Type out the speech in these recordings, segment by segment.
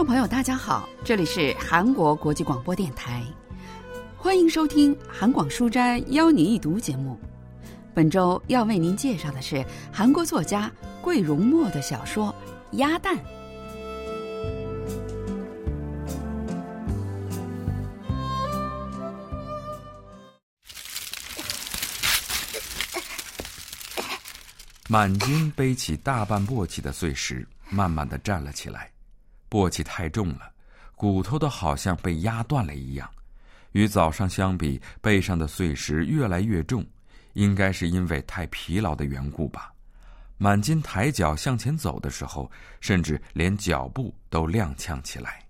众朋友，大家好，这里是韩国国际广播电台，欢迎收听韩广书斋邀你一读节目。本周要为您介绍的是韩国作家桂荣墨的小说《鸭蛋》。满金背起大半簸箕的碎石，慢慢的站了起来。簸箕太重了，骨头都好像被压断了一样。与早上相比，背上的碎石越来越重，应该是因为太疲劳的缘故吧。满金抬脚向前走的时候，甚至连脚步都踉跄起来。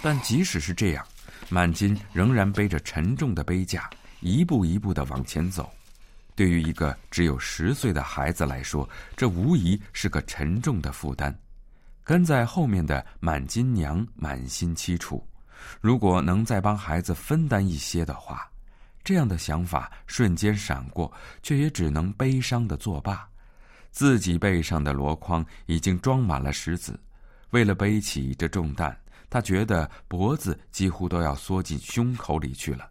但即使是这样，满金仍然背着沉重的背架，一步一步的往前走。对于一个只有十岁的孩子来说，这无疑是个沉重的负担。跟在后面的满金娘满心凄楚，如果能再帮孩子分担一些的话，这样的想法瞬间闪过，却也只能悲伤的作罢。自己背上的箩筐已经装满了石子，为了背起这重担，他觉得脖子几乎都要缩进胸口里去了。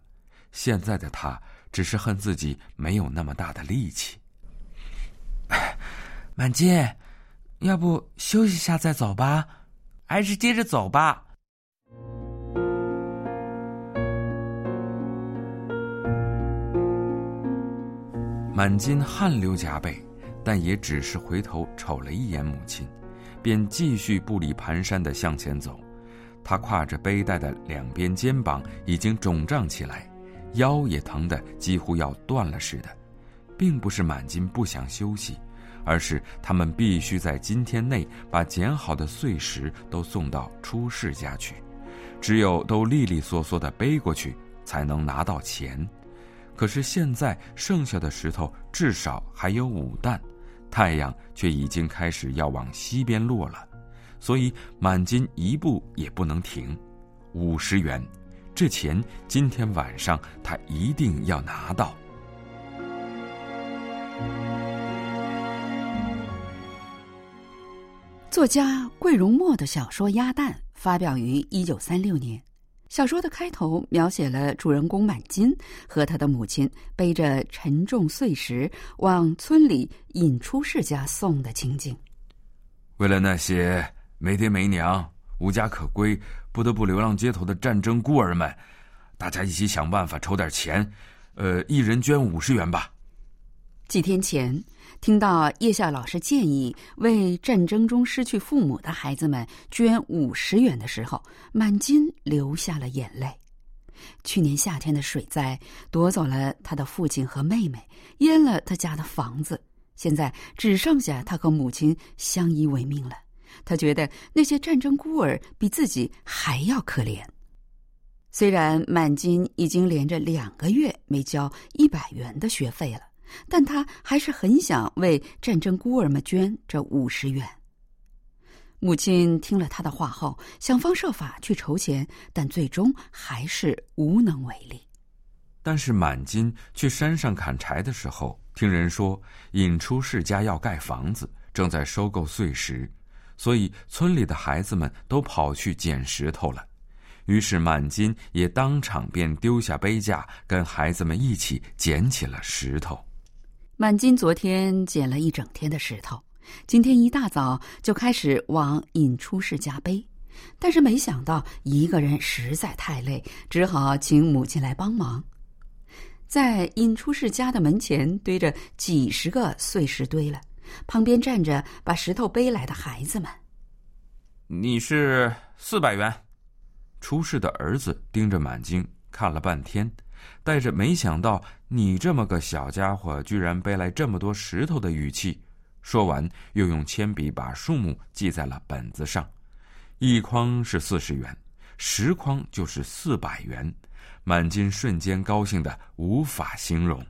现在的他。只是恨自己没有那么大的力气。满金，要不休息下再走吧？还是接着走吧？满金汗流浃背，但也只是回头瞅了一眼母亲，便继续步履蹒跚的向前走。他挎着背带的两边肩膀已经肿胀起来。腰也疼得几乎要断了似的，并不是满金不想休息，而是他们必须在今天内把捡好的碎石都送到出世家去，只有都利利索索的背过去，才能拿到钱。可是现在剩下的石头至少还有五担，太阳却已经开始要往西边落了，所以满金一步也不能停。五十元。这钱今天晚上他一定要拿到。作家桂荣墨的小说《鸭蛋》发表于一九三六年。小说的开头描写了主人公满金和他的母亲背着沉重碎石往村里尹出世家送的情景。为了那些没爹没娘。无家可归、不得不流浪街头的战争孤儿们，大家一起想办法筹点钱，呃，一人捐五十元吧。几天前，听到叶校老师建议为战争中失去父母的孩子们捐五十元的时候，满金流下了眼泪。去年夏天的水灾夺走了他的父亲和妹妹，淹了他家的房子，现在只剩下他和母亲相依为命了。他觉得那些战争孤儿比自己还要可怜。虽然满金已经连着两个月没交一百元的学费了，但他还是很想为战争孤儿们捐这五十元。母亲听了他的话后，想方设法去筹钱，但最终还是无能为力。但是满金去山上砍柴的时候，听人说引出世家要盖房子，正在收购碎石。所以，村里的孩子们都跑去捡石头了。于是，满金也当场便丢下杯架，跟孩子们一起捡起了石头。满金昨天捡了一整天的石头，今天一大早就开始往尹出世家背。但是，没想到一个人实在太累，只好请母亲来帮忙。在尹出世家的门前堆着几十个碎石堆了。旁边站着把石头背来的孩子们。你是四百元。出事的儿子盯着满金看了半天，带着没想到你这么个小家伙居然背来这么多石头的语气，说完又用铅笔把数目记在了本子上。一筐是四十元，十筐就是四百元。满金瞬间高兴的无法形容。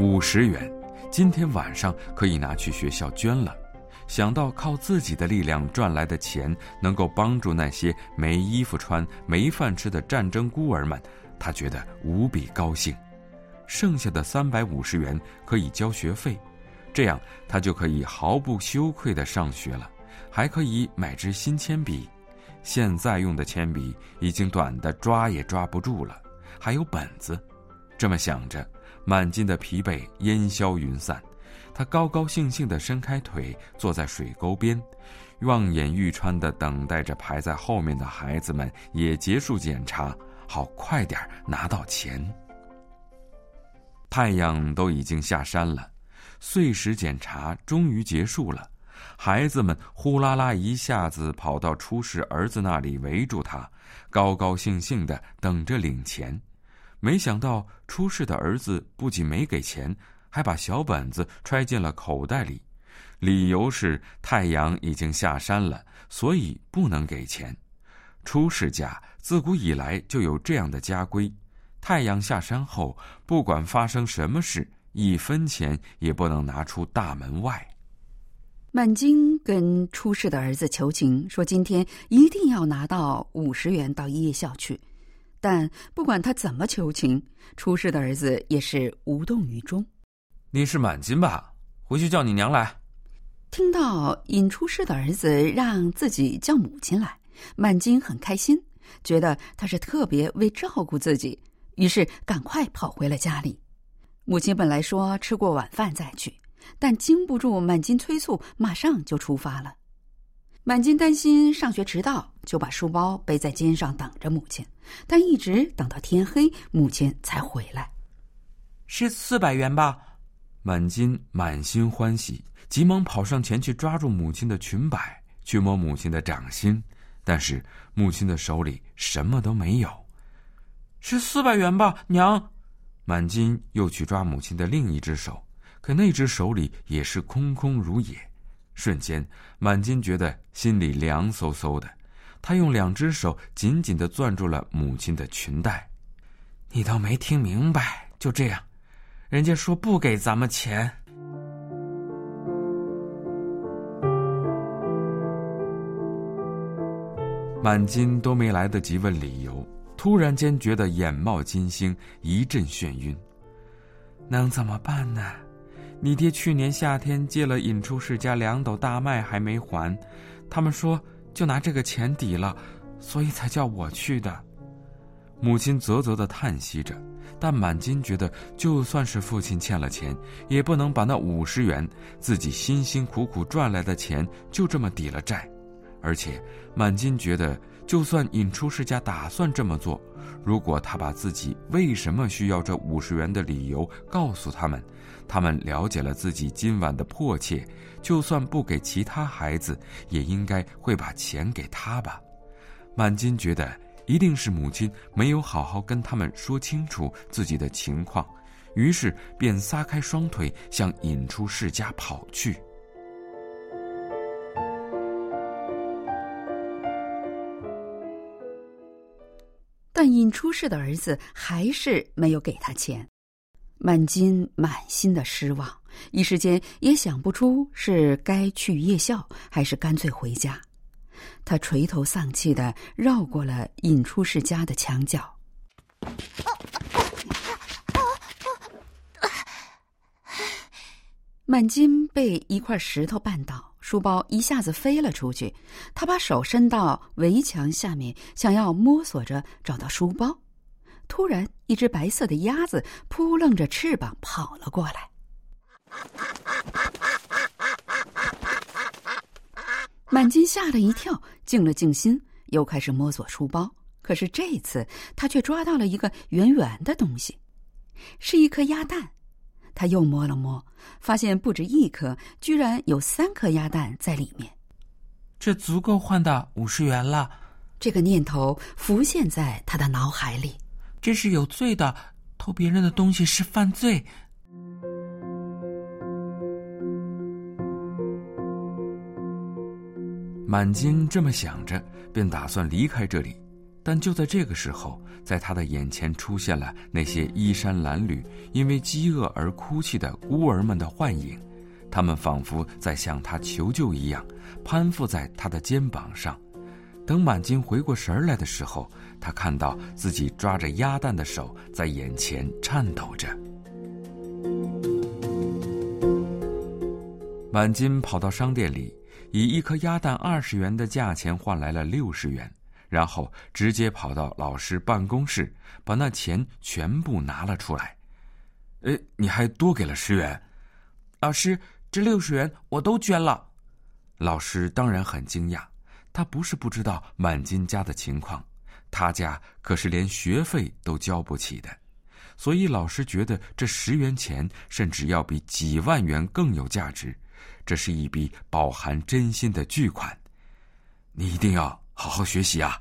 五十元，今天晚上可以拿去学校捐了。想到靠自己的力量赚来的钱能够帮助那些没衣服穿、没饭吃的战争孤儿们，他觉得无比高兴。剩下的三百五十元可以交学费，这样他就可以毫不羞愧地上学了，还可以买支新铅笔。现在用的铅笔已经短的抓也抓不住了，还有本子。这么想着，满襟的疲惫烟消云散，他高高兴兴地伸开腿，坐在水沟边，望眼欲穿地等待着排在后面的孩子们也结束检查，好快点拿到钱。太阳都已经下山了，碎石检查终于结束了，孩子们呼啦啦一下子跑到出事儿子那里围住他，高高兴兴地等着领钱。没想到出事的儿子不仅没给钱，还把小本子揣进了口袋里，理由是太阳已经下山了，所以不能给钱。出事家自古以来就有这样的家规：太阳下山后，不管发生什么事，一分钱也不能拿出大门外。满金跟出事的儿子求情，说今天一定要拿到五十元到夜校去。但不管他怎么求情，出事的儿子也是无动于衷。你是满金吧？回去叫你娘来。听到尹出事的儿子让自己叫母亲来，满金很开心，觉得他是特别为照顾自己，于是赶快跑回了家里。母亲本来说吃过晚饭再去，但经不住满金催促，马上就出发了。满金担心上学迟到，就把书包背在肩上等着母亲，但一直等到天黑，母亲才回来。是四百元吧？满金满心欢喜，急忙跑上前去抓住母亲的裙摆，去摸母亲的掌心，但是母亲的手里什么都没有。是四百元吧，娘？满金又去抓母亲的另一只手，可那只手里也是空空如也。瞬间，满金觉得心里凉飕飕的，他用两只手紧紧的攥住了母亲的裙带。你都没听明白，就这样，人家说不给咱们钱。满金都没来得及问理由，突然间觉得眼冒金星，一阵眩晕。能怎么办呢？你爹去年夏天借了尹初世家两斗大麦还没还，他们说就拿这个钱抵了，所以才叫我去的。母亲啧啧的叹息着，但满金觉得，就算是父亲欠了钱，也不能把那五十元自己辛辛苦苦赚来的钱就这么抵了债。而且，满金觉得，就算尹出世家打算这么做，如果他把自己为什么需要这五十元的理由告诉他们。他们了解了自己今晚的迫切，就算不给其他孩子，也应该会把钱给他吧。满金觉得一定是母亲没有好好跟他们说清楚自己的情况，于是便撒开双腿向引出世家跑去。但尹出世的儿子还是没有给他钱。满金满心的失望，一时间也想不出是该去夜校还是干脆回家。他垂头丧气的绕过了尹出世家的墙角。满金被一块石头绊倒，书包一下子飞了出去。他把手伸到围墙下面，想要摸索着找到书包。突然，一只白色的鸭子扑棱着翅膀跑了过来。满金吓了一跳，静了静心，又开始摸索书包。可是这次，他却抓到了一个圆圆的东西，是一颗鸭蛋。他又摸了摸，发现不止一颗，居然有三颗鸭蛋在里面。这足够换到五十元了。这个念头浮现在他的脑海里。这是有罪的，偷别人的东西是犯罪。满金这么想着，便打算离开这里。但就在这个时候，在他的眼前出现了那些衣衫褴褛、因为饥饿而哭泣的孤儿们的幻影。他们仿佛在向他求救一样，攀附在他的肩膀上。等满金回过神来的时候，他看到自己抓着鸭蛋的手在眼前颤抖着。满金跑到商店里，以一颗鸭蛋二十元的价钱换来了六十元，然后直接跑到老师办公室，把那钱全部拿了出来。哎，你还多给了十元，老师，这六十元我都捐了。老师当然很惊讶，他不是不知道满金家的情况，他家可是连学费都交不起的，所以老师觉得这十元钱甚至要比几万元更有价值。这是一笔饱含真心的巨款，你一定要好好学习啊！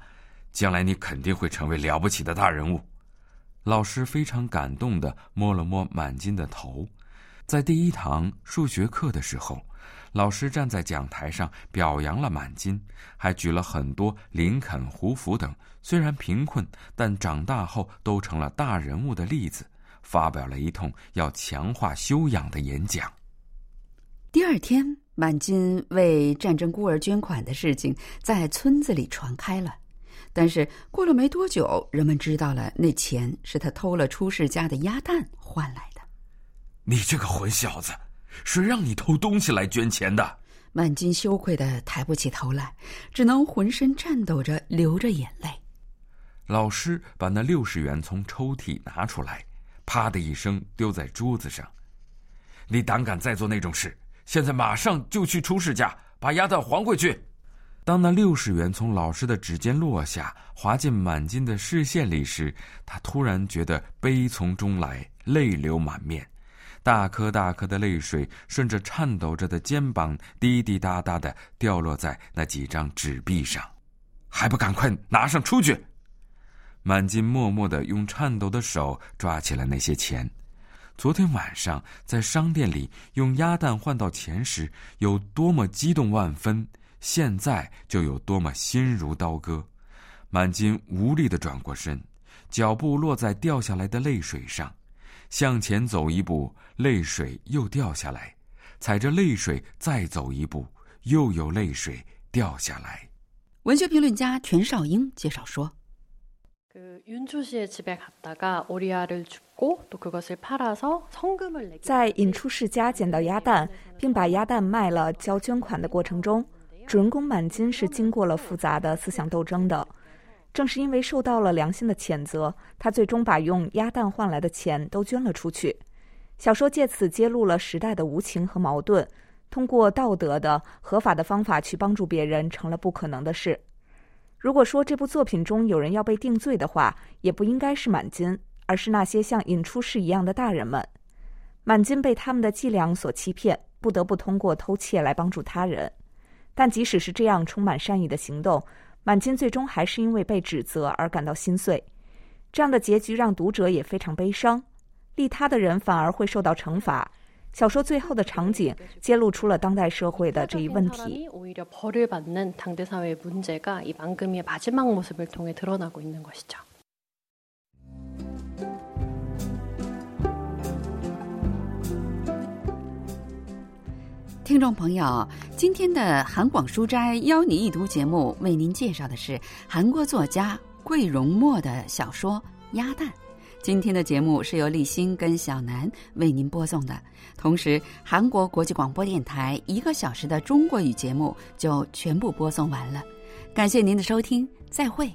将来你肯定会成为了不起的大人物。老师非常感动的摸了摸满金的头。在第一堂数学课的时候，老师站在讲台上表扬了满金，还举了很多林肯、胡佛等虽然贫困但长大后都成了大人物的例子，发表了一通要强化修养的演讲。第二天，满金为战争孤儿捐款的事情在村子里传开了。但是过了没多久，人们知道了那钱是他偷了出世家的鸭蛋换来的。你这个混小子，谁让你偷东西来捐钱的？满金羞愧的抬不起头来，只能浑身颤抖着流着眼泪。老师把那六十元从抽屉拿出来，啪的一声丢在桌子上。你胆敢再做那种事？现在马上就去出事家把鸭蛋还回去。当那六十元从老师的指尖落下，滑进满金的视线里时，他突然觉得悲从中来，泪流满面，大颗大颗的泪水顺着颤抖着的肩膀滴滴答答的掉落在那几张纸币上。还不赶快拿上出去！满金默默的用颤抖的手抓起了那些钱。昨天晚上在商店里用鸭蛋换到钱时，有多么激动万分，现在就有多么心如刀割。满金无力的转过身，脚步落在掉下来的泪水上，向前走一步，泪水又掉下来；踩着泪水再走一步，又有泪水掉下来。文学评论家全少英介绍说。在尹出世家捡到鸭蛋，并把鸭蛋卖了交捐款的过程中，主人公满金是经过了复杂的思想斗争的。正是因为受到了良心的谴责，他最终把用鸭蛋换来的钱都捐了出去。小说借此揭露了时代的无情和矛盾，通过道德的合法的方法去帮助别人，成了不可能的事。如果说这部作品中有人要被定罪的话，也不应该是满金，而是那些像尹出世一样的大人们。满金被他们的伎俩所欺骗，不得不通过偷窃来帮助他人。但即使是这样充满善意的行动，满金最终还是因为被指责而感到心碎。这样的结局让读者也非常悲伤，利他的人反而会受到惩罚。小说最后的场景揭露出了当代社会的这一问题。听众朋友，今天的韩广书斋邀你一读节目，为您介绍的是韩国作家桂荣墨的小说《鸭蛋》。今天的节目是由立新跟小南为您播送的，同时韩国国际广播电台一个小时的中国语节目就全部播送完了，感谢您的收听，再会。